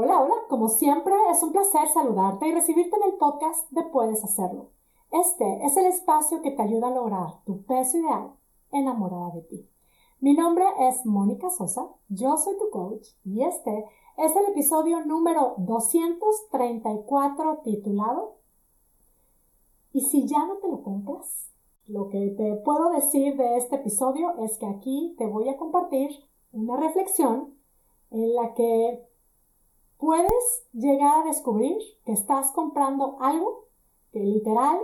Hola, hola, como siempre es un placer saludarte y recibirte en el podcast de Puedes Hacerlo. Este es el espacio que te ayuda a lograr tu peso ideal enamorada de ti. Mi nombre es Mónica Sosa, yo soy tu coach y este es el episodio número 234 titulado ¿Y si ya no te lo compras? Lo que te puedo decir de este episodio es que aquí te voy a compartir una reflexión en la que puedes llegar a descubrir que estás comprando algo que literal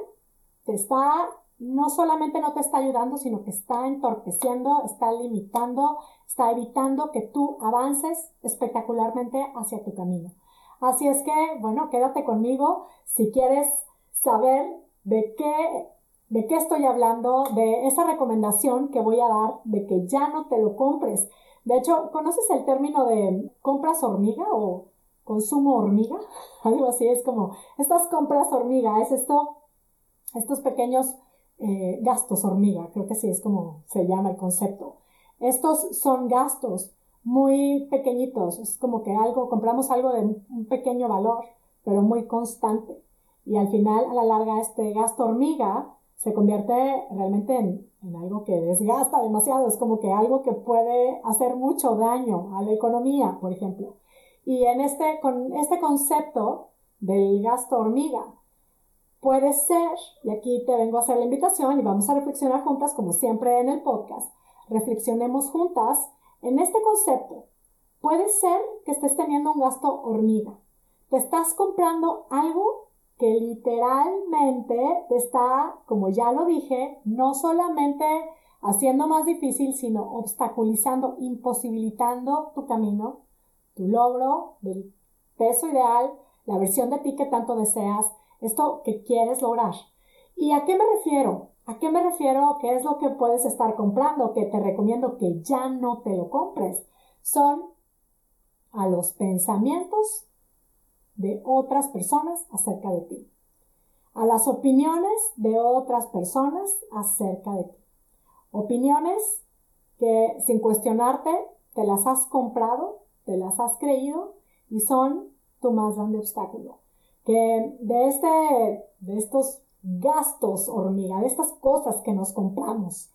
te está, no solamente no te está ayudando, sino que está entorpeciendo, está limitando, está evitando que tú avances espectacularmente hacia tu camino. Así es que, bueno, quédate conmigo si quieres saber de qué, de qué estoy hablando, de esa recomendación que voy a dar de que ya no te lo compres. De hecho, ¿conoces el término de compras hormiga o consumo hormiga, algo así, es como estas compras hormiga, es esto, estos pequeños eh, gastos hormiga, creo que sí es como se llama el concepto. Estos son gastos muy pequeñitos, es como que algo, compramos algo de un pequeño valor, pero muy constante. Y al final, a la larga, este gasto hormiga se convierte realmente en, en algo que desgasta demasiado, es como que algo que puede hacer mucho daño a la economía, por ejemplo. Y en este, con este concepto del gasto hormiga, puede ser, y aquí te vengo a hacer la invitación y vamos a reflexionar juntas, como siempre en el podcast, reflexionemos juntas en este concepto. Puede ser que estés teniendo un gasto hormiga. Te estás comprando algo que literalmente te está, como ya lo dije, no solamente haciendo más difícil, sino obstaculizando, imposibilitando tu camino tu logro del peso ideal, la versión de ti que tanto deseas, esto que quieres lograr. ¿Y a qué me refiero? ¿A qué me refiero? ¿Qué es lo que puedes estar comprando? Que te recomiendo que ya no te lo compres. Son a los pensamientos de otras personas acerca de ti. A las opiniones de otras personas acerca de ti. Opiniones que sin cuestionarte te las has comprado te las has creído y son tu más grande obstáculo. Que de este, de estos gastos hormiga, de estas cosas que nos compramos.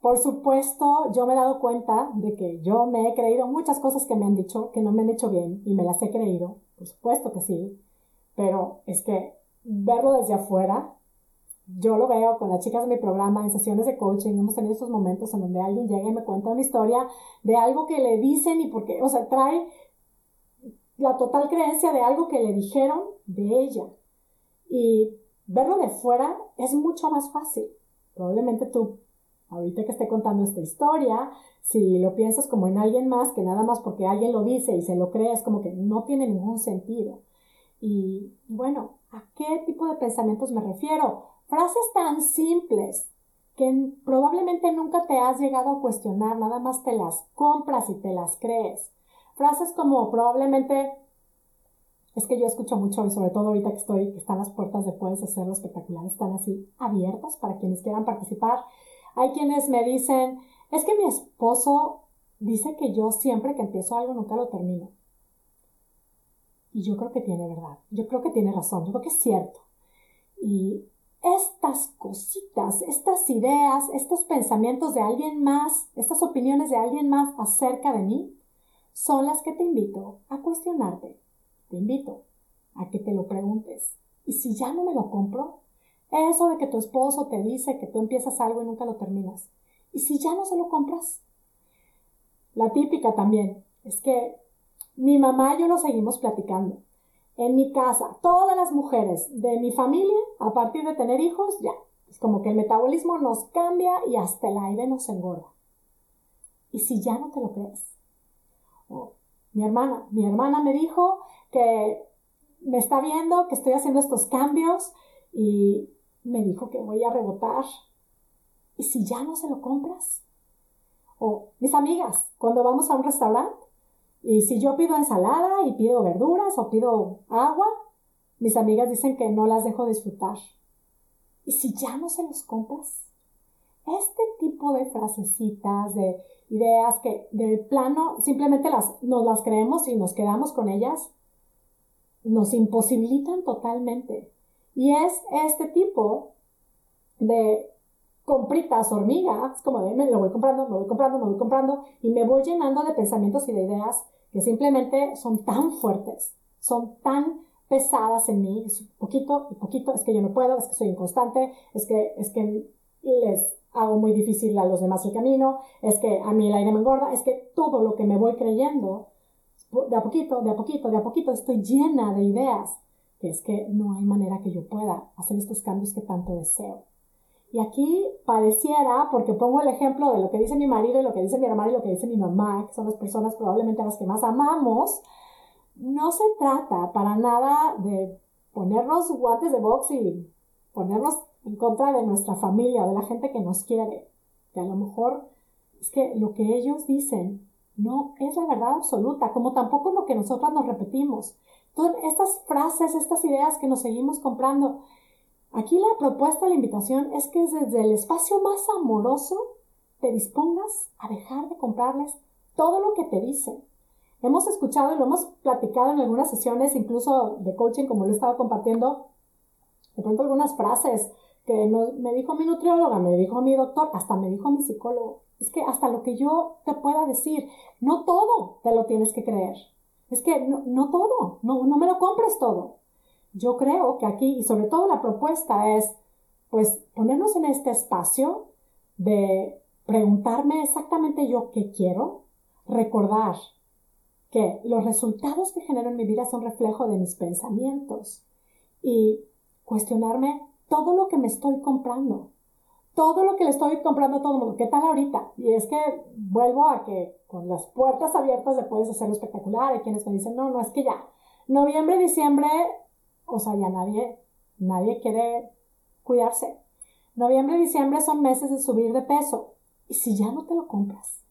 Por supuesto, yo me he dado cuenta de que yo me he creído muchas cosas que me han dicho que no me han hecho bien y me las he creído. Por supuesto que sí. Pero es que verlo desde afuera yo lo veo con las chicas de mi programa, en sesiones de coaching, hemos tenido esos momentos en donde alguien llega y me cuenta una historia de algo que le dicen y porque, o sea, trae la total creencia de algo que le dijeron de ella. Y verlo de fuera es mucho más fácil. Probablemente tú, ahorita que esté contando esta historia, si lo piensas como en alguien más, que nada más porque alguien lo dice y se lo cree, es como que no tiene ningún sentido. Y bueno, ¿a qué tipo de pensamientos me refiero? Frases tan simples que probablemente nunca te has llegado a cuestionar, nada más te las compras y te las crees. Frases como probablemente, es que yo escucho mucho y sobre todo ahorita que estoy, que están las puertas de Puedes Hacerlo Espectacular, están así abiertas para quienes quieran participar. Hay quienes me dicen, es que mi esposo dice que yo siempre que empiezo algo nunca lo termino. Y yo creo que tiene verdad, yo creo que tiene razón, yo creo que es cierto. Y estas cositas, estas ideas, estos pensamientos de alguien más, estas opiniones de alguien más acerca de mí, son las que te invito a cuestionarte. Te invito a que te lo preguntes. ¿Y si ya no me lo compro? Eso de que tu esposo te dice que tú empiezas algo y nunca lo terminas. ¿Y si ya no se lo compras? La típica también es que mi mamá y yo lo seguimos platicando en mi casa, todas las mujeres de mi familia, a partir de tener hijos, ya, es como que el metabolismo nos cambia y hasta el aire nos engorda. ¿Y si ya no te lo crees? mi hermana, mi hermana me dijo que me está viendo, que estoy haciendo estos cambios y me dijo que voy a rebotar. ¿Y si ya no se lo compras? O mis amigas, cuando vamos a un restaurante, y si yo pido ensalada y pido verduras o pido agua, mis amigas dicen que no las dejo disfrutar. ¿Y si ya no se los compras? este tipo de frasecitas, de ideas que de plano simplemente las, nos las creemos y nos quedamos con ellas, nos imposibilitan totalmente. Y es este tipo de compritas hormigas, como de me lo voy comprando, me voy comprando, me voy comprando, y me voy llenando de pensamientos y de ideas que simplemente son tan fuertes, son tan pesadas en mí, es poquito y poquito, es que yo no puedo, es que soy inconstante, es que, es que les hago muy difícil a los demás el camino, es que a mí el aire me engorda, es que todo lo que me voy creyendo, de a poquito, de a poquito, de a poquito, estoy llena de ideas, que es que no hay manera que yo pueda hacer estos cambios que tanto deseo. Y aquí pareciera, porque pongo el ejemplo de lo que dice mi marido y lo que dice mi hermana y lo que dice mi mamá, que son las personas probablemente las que más amamos, no se trata para nada de ponernos guantes de box y ponernos en contra de nuestra familia, de la gente que nos quiere. Que a lo mejor es que lo que ellos dicen no es la verdad absoluta, como tampoco lo que nosotras nos repetimos. Todas estas frases, estas ideas que nos seguimos comprando. Aquí la propuesta, la invitación es que desde el espacio más amoroso te dispongas a dejar de comprarles todo lo que te dicen. Hemos escuchado y lo hemos platicado en algunas sesiones, incluso de coaching, como lo he estado compartiendo, de pronto algunas frases que me dijo mi nutrióloga, me dijo mi doctor, hasta me dijo mi psicólogo. Es que hasta lo que yo te pueda decir, no todo te lo tienes que creer. Es que no, no todo, no, no me lo compres todo. Yo creo que aquí, y sobre todo la propuesta es, pues, ponernos en este espacio de preguntarme exactamente yo qué quiero, recordar que los resultados que genero en mi vida son reflejo de mis pensamientos y cuestionarme todo lo que me estoy comprando, todo lo que le estoy comprando a todo el mundo. ¿Qué tal ahorita? Y es que vuelvo a que con las puertas abiertas le puedes hacerlo espectacular. Hay quienes me dicen, no, no, es que ya, noviembre, diciembre, o sea, ya nadie, nadie quiere cuidarse. Noviembre y diciembre son meses de subir de peso. ¿Y si ya no te lo compras?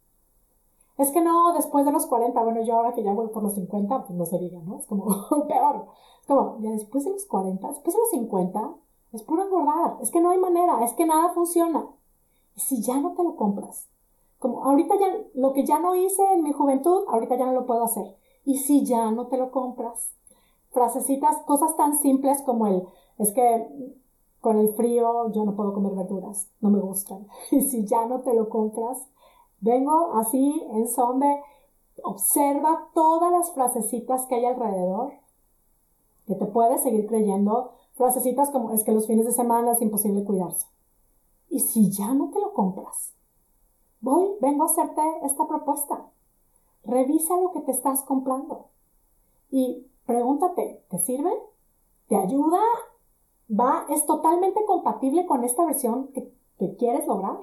Es que no, después de los 40, bueno, yo ahora que ya voy por los 50, pues no se diga, ¿no? Es como peor. Es como, ya después de los 40, después de los 50, es puro engordar. Es que no hay manera. Es que nada funciona. Y si ya no te lo compras, como ahorita ya, lo que ya no hice en mi juventud, ahorita ya no lo puedo hacer. Y si ya no te lo compras, frasecitas, cosas tan simples como el, es que con el frío yo no puedo comer verduras, no me gustan. Y si ya no te lo compras, vengo así en son observa todas las frasecitas que hay alrededor, que te puedes seguir creyendo frasecitas como es que los fines de semana es imposible cuidarse. Y si ya no te lo compras, voy, vengo a hacerte esta propuesta. Revisa lo que te estás comprando y pregúntate, ¿te sirve? ¿Te ayuda? ¿Va? ¿Es totalmente compatible con esta versión que, quieres lograr?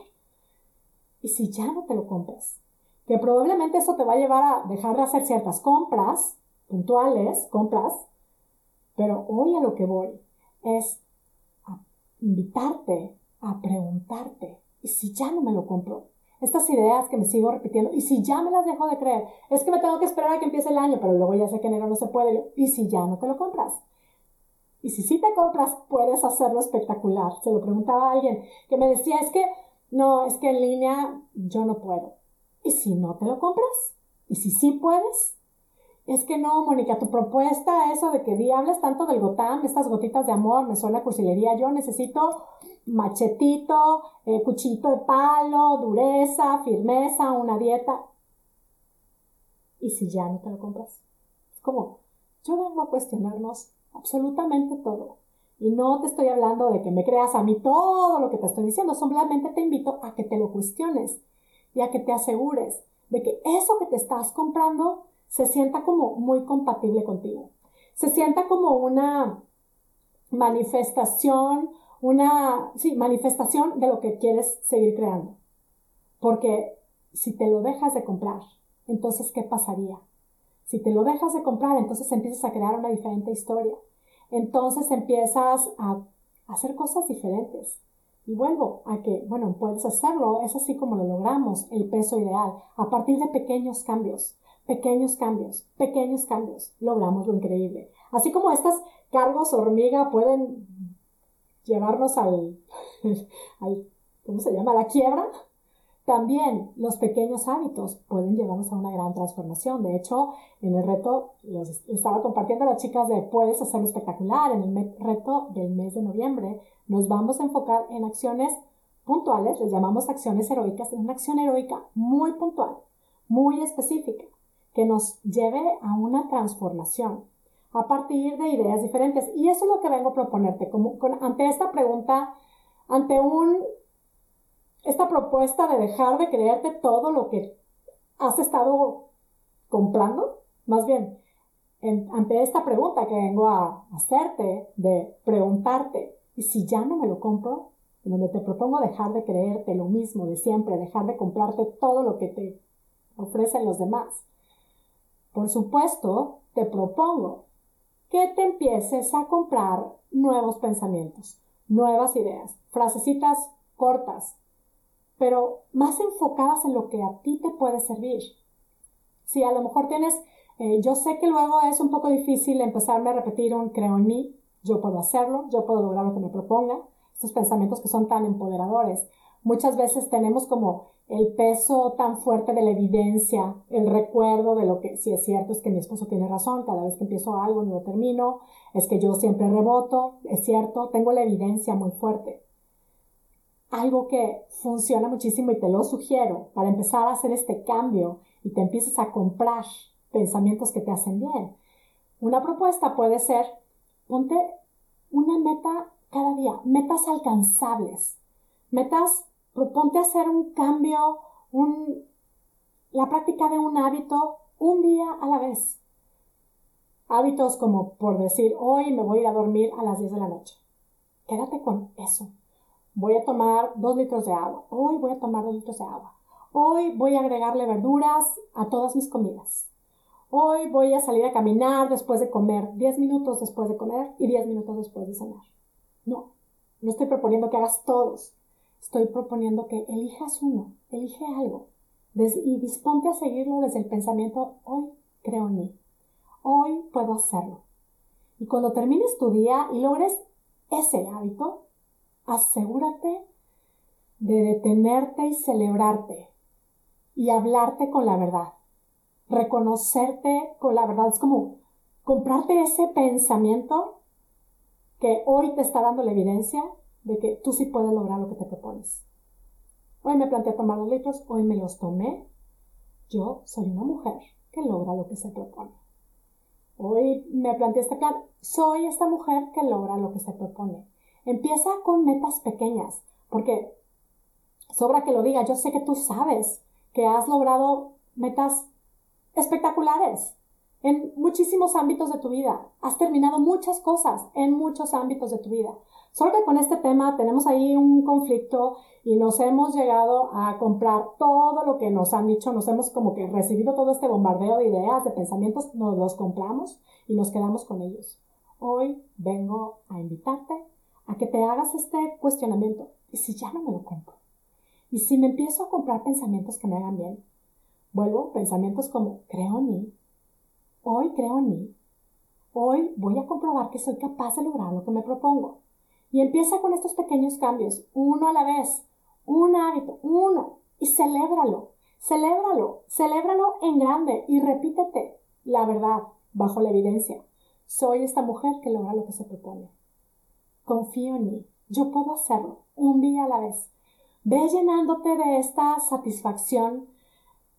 Y si ya no te lo compras, que probablemente eso te va a llevar a dejar de hacer ciertas compras puntuales, compras, pero hoy a lo que voy es invitarte a preguntarte, ¿y si ya no me lo compro? Estas ideas que me sigo repitiendo, ¿y si ya me las dejo de creer? Es que me tengo que esperar a que empiece el año, pero luego ya sé que enero no se puede. ¿Y si ya no te lo compras? Y si sí te compras, puedes hacerlo espectacular. Se lo preguntaba a alguien que me decía, es que, no, es que en línea yo no puedo. ¿Y si no te lo compras? ¿Y si sí puedes? Es que no, Mónica, tu propuesta, eso de que di, hablas tanto del gotam, estas gotitas de amor, me suena cursilería. Yo necesito machetito, eh, cuchito de palo, dureza, firmeza, una dieta. ¿Y si ya no te lo compras? Es como, yo vengo a cuestionarnos absolutamente todo. Y no te estoy hablando de que me creas a mí todo lo que te estoy diciendo, simplemente te invito a que te lo cuestiones y a que te asegures de que eso que te estás comprando se sienta como muy compatible contigo. Se sienta como una manifestación, una, sí, manifestación de lo que quieres seguir creando. Porque si te lo dejas de comprar, entonces, ¿qué pasaría? Si te lo dejas de comprar, entonces empiezas a crear una diferente historia. Entonces empiezas a hacer cosas diferentes. Y vuelvo a que, bueno, puedes hacerlo, es así como lo logramos, el peso ideal, a partir de pequeños cambios pequeños cambios, pequeños cambios, logramos lo increíble. Así como estas cargos hormiga pueden llevarnos al, ¿cómo se llama? La quiebra. También los pequeños hábitos pueden llevarnos a una gran transformación. De hecho, en el reto, estaba compartiendo a las chicas de Puedes hacerlo espectacular. En el reto del mes de noviembre nos vamos a enfocar en acciones puntuales, les llamamos acciones heroicas, en una acción heroica muy puntual, muy específica, que nos lleve a una transformación a partir de ideas diferentes. Y eso es lo que vengo a proponerte, ante esta pregunta, ante esta propuesta de dejar de creerte todo lo que has estado comprando, más bien, ante esta pregunta que vengo a hacerte, de preguntarte, ¿y si ya no me lo compro? En donde te propongo dejar de creerte lo mismo de siempre, dejar de comprarte todo lo que te ofrecen los demás. Por supuesto, te propongo que te empieces a comprar nuevos pensamientos, nuevas ideas, frasecitas cortas, pero más enfocadas en lo que a ti te puede servir. Si a lo mejor tienes, eh, yo sé que luego es un poco difícil empezarme a repetir un creo en mí, yo puedo hacerlo, yo puedo lograr lo que me proponga, estos pensamientos que son tan empoderadores. Muchas veces tenemos como el peso tan fuerte de la evidencia, el recuerdo de lo que, si es cierto, es que mi esposo tiene razón, cada vez que empiezo algo no lo termino, es que yo siempre reboto, es cierto, tengo la evidencia muy fuerte. Algo que funciona muchísimo y te lo sugiero para empezar a hacer este cambio y te empieces a comprar pensamientos que te hacen bien. Una propuesta puede ser, ponte una meta cada día, metas alcanzables, metas proponte hacer un cambio, la práctica de un hábito un día a la vez. Hábitos como por decir, hoy me voy a ir a dormir a las 10 de la noche. Quédate con eso. Voy a tomar dos litros de agua. Hoy voy a tomar dos litros de agua. Hoy voy a agregarle verduras a todas mis comidas. Hoy voy a salir a caminar después de comer, 10 minutos después de comer y 10 minutos después de cenar. No, no estoy proponiendo que hagas todos estoy proponiendo que elijas uno, elige algo y disponte a seguirlo desde el pensamiento, hoy creo en mí, hoy puedo hacerlo. Y cuando termines tu día y logres ese hábito, asegúrate de detenerte y celebrarte y hablarte con la verdad, reconocerte con la verdad. Es como comprarte ese pensamiento que hoy te está dando la evidencia de que tú sí puedes lograr lo que te propones. Hoy me planteé tomar los litros, hoy me los tomé. Yo soy una mujer que logra lo que se propone. Hoy me planteé este plan, soy esta mujer que logra lo que se propone. Empieza con metas pequeñas, porque sobra que lo diga, yo sé que tú sabes que has logrado metas espectaculares en muchísimos ámbitos de tu vida. Has terminado muchas cosas en muchos ámbitos de tu vida. Solo que con este tema tenemos ahí un conflicto y nos hemos llegado a comprar todo lo que nos han dicho, nos hemos como que recibido todo este bombardeo de ideas, de pensamientos, nos los compramos y nos quedamos con ellos. Hoy vengo a invitarte a que te hagas este cuestionamiento. ¿Y si ya no me lo compro? ¿Y si me empiezo a comprar pensamientos que me hagan bien? Vuelvo, pensamientos como creo en mí. Hoy creo en mí. Hoy voy a comprobar que soy capaz de lograr lo que me propongo. Y empieza con estos pequeños cambios, uno a la vez, un hábito, uno, y celébralo, celébralo, celébralo en grande y repítete la verdad bajo la evidencia. Soy esta mujer que logra lo que se propone. Confío en mí, yo puedo hacerlo, un día a la vez. Ve llenándote de esta satisfacción,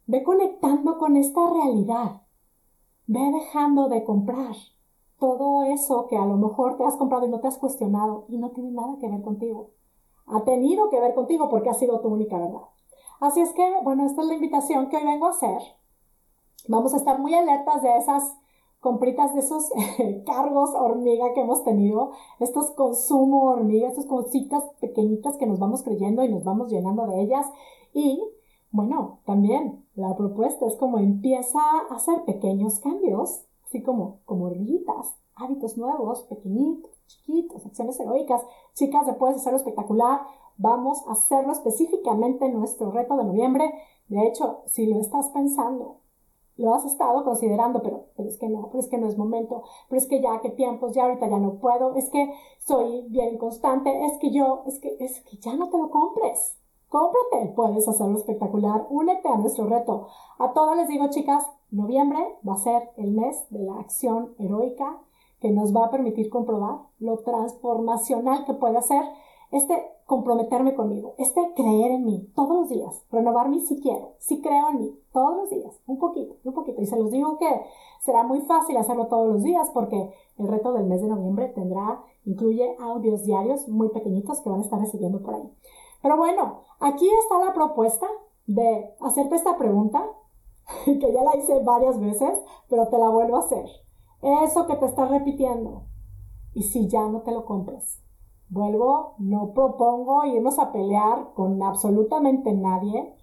ve conectando con esta realidad, ve dejando de comprar, todo eso que a lo mejor te has comprado y no te has cuestionado y no tiene nada que ver contigo. Ha tenido que ver contigo porque ha sido tu única verdad. Así es que, bueno, esta es la invitación que hoy vengo a hacer. Vamos a estar muy alertas de esas compritas, de esos cargos hormiga que hemos tenido, estos consumo hormiga, estas cositas pequeñitas que nos vamos creyendo y nos vamos llenando de ellas. Y, bueno, también la propuesta es como empieza a hacer pequeños cambios así como, como hormiguitas, hábitos nuevos, pequeñitos, chiquitos, acciones heroicas. Chicas, de Puedes Hacerlo Espectacular, vamos a hacerlo específicamente en nuestro reto de noviembre. De hecho, si lo estás pensando lo has estado considerando, pero, pero es que no, pero es que no es momento, pero es que ya, qué tiempos, ya ahorita ya no puedo, es que soy bien inconstante, es que yo, es que, es que ya no te lo compres. Cómprate, puedes hacerlo espectacular. Únete a nuestro reto. A todos les digo, chicas, noviembre va a ser el mes de la acción heroica que nos va a permitir comprobar lo transformacional que puede hacer este comprometerme conmigo, este creer en mí todos los días, renovarme si quiero, si creo en mí todos los días, un poquito, un poquito. Y se los digo que será muy fácil hacerlo todos los días porque el reto del mes de noviembre tendrá, incluye audios diarios muy pequeñitos que van a estar recibiendo por ahí. Pero bueno, aquí está la propuesta de hacerte esta pregunta, que ya la hice varias veces, pero te la vuelvo a hacer. Eso que te estás repitiendo. Y si ya no te lo compras. Vuelvo, no propongo irnos a pelear con absolutamente nadie.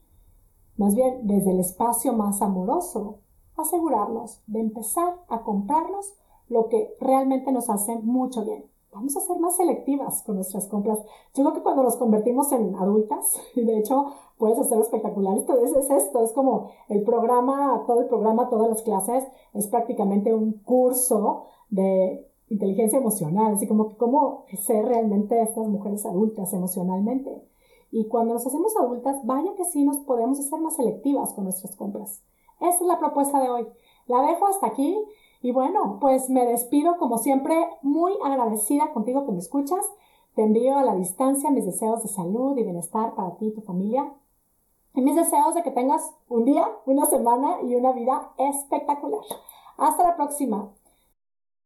Más bien, desde el espacio más amoroso, asegurarnos de empezar a comprarnos lo que realmente nos hace mucho bien vamos a ser más selectivas con nuestras compras. Yo creo que cuando nos convertimos en adultas, y de hecho puedes hacerlo espectacular, esto es, es esto, es como el programa, todo el programa, todas las clases, es prácticamente un curso de inteligencia emocional, así como cómo ser realmente estas mujeres adultas emocionalmente. Y cuando nos hacemos adultas, vaya que sí nos podemos hacer más selectivas con nuestras compras. Esta es la propuesta de hoy. La dejo hasta aquí. Y bueno, pues me despido como siempre, muy agradecida contigo que me escuchas. Te envío a la distancia mis deseos de salud y bienestar para ti y tu familia. Y mis deseos de que tengas un día, una semana y una vida espectacular. Hasta la próxima.